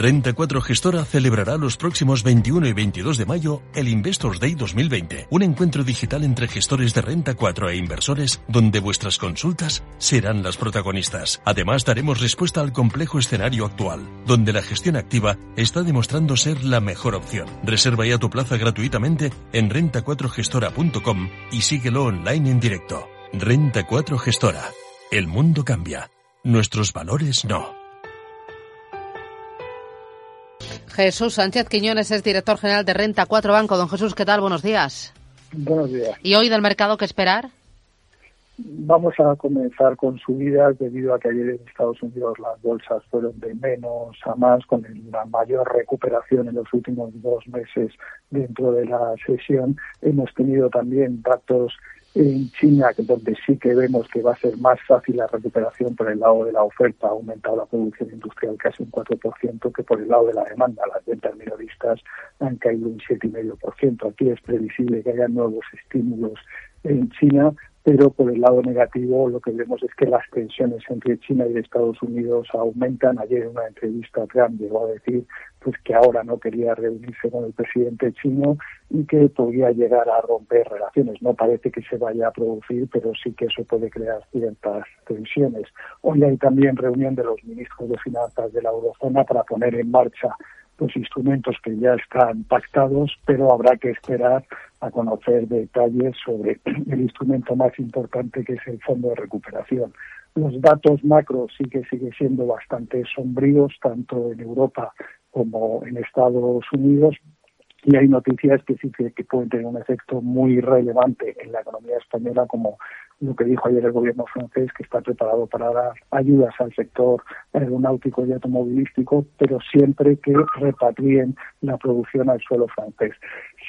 Renta 4 Gestora celebrará los próximos 21 y 22 de mayo el Investors Day 2020, un encuentro digital entre gestores de Renta 4 e inversores donde vuestras consultas serán las protagonistas. Además, daremos respuesta al complejo escenario actual, donde la gestión activa está demostrando ser la mejor opción. Reserva ya tu plaza gratuitamente en renta4gestora.com y síguelo online en directo. Renta 4 Gestora. El mundo cambia. Nuestros valores no. Jesús Sánchez Quiñones es director general de Renta 4 Banco. Don Jesús, ¿qué tal? Buenos días. Buenos días. ¿Y hoy del mercado qué esperar? Vamos a comenzar con subidas debido a que ayer en Estados Unidos las bolsas fueron de menos a más, con la mayor recuperación en los últimos dos meses dentro de la sesión. Hemos tenido también datos en China, donde sí que vemos que va a ser más fácil la recuperación por el lado de la oferta, ha aumentado la producción industrial casi un 4%, que por el lado de la demanda, las ventas minoristas han caído un 7,5%. Aquí es previsible que haya nuevos estímulos en China, pero por el lado negativo lo que vemos es que las tensiones entre China y Estados Unidos aumentan. Ayer en una entrevista Trump llegó a decir pues que ahora no quería reunirse con el presidente chino y que podría llegar a romper relaciones. No parece que se vaya a producir, pero sí que eso puede crear ciertas tensiones. Hoy hay también reunión de los ministros de finanzas de la eurozona para poner en marcha los instrumentos que ya están pactados, pero habrá que esperar a conocer detalles sobre el instrumento más importante que es el Fondo de Recuperación. Los datos macro sí que siguen siendo bastante sombríos, tanto en Europa como en Estados Unidos, y hay noticias que sí que, pueden tener un efecto muy relevante en la economía española, como lo que dijo ayer el gobierno francés, que está preparado para dar ayudas al sector aeronáutico y automovilístico, pero siempre que repatrien la producción al suelo francés.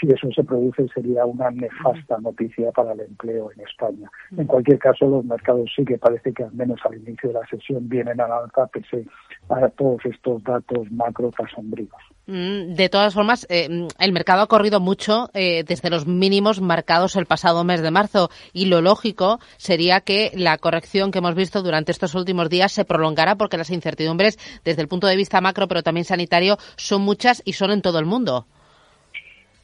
Si eso se produce, sería una nefasta noticia para el empleo en España. En cualquier caso, los mercados sí que parece que al menos al inicio de la sesión vienen a la alza, pese a todos estos datos macro sombríos. Mm, de todas formas, eh, el mercado ha corrido mucho eh, desde los mínimos marcados el pasado mes de marzo y lo lógico sería que la corrección que hemos visto durante estos últimos días se prolongara porque las incertidumbres desde el punto de vista macro pero también sanitario son muchas y son en todo el mundo.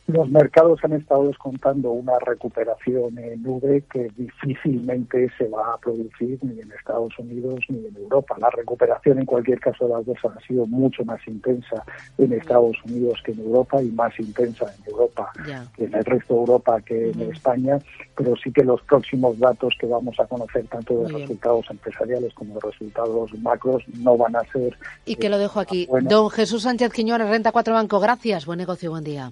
Los mercados han estado descontando una recuperación en V que difícilmente se va a producir ni en Estados Unidos ni en Europa. La recuperación en cualquier caso de las dos ha sido mucho más intensa en Estados Unidos que en Europa y más intensa en Europa que en el resto de Europa que en España, pero sí que los próximos datos que vamos a conocer tanto de resultados empresariales como de resultados macros no van a ser... Y que lo dejo aquí. Don Jesús Sánchez Quiñones, Renta 4 Banco, gracias. Buen negocio, buen día.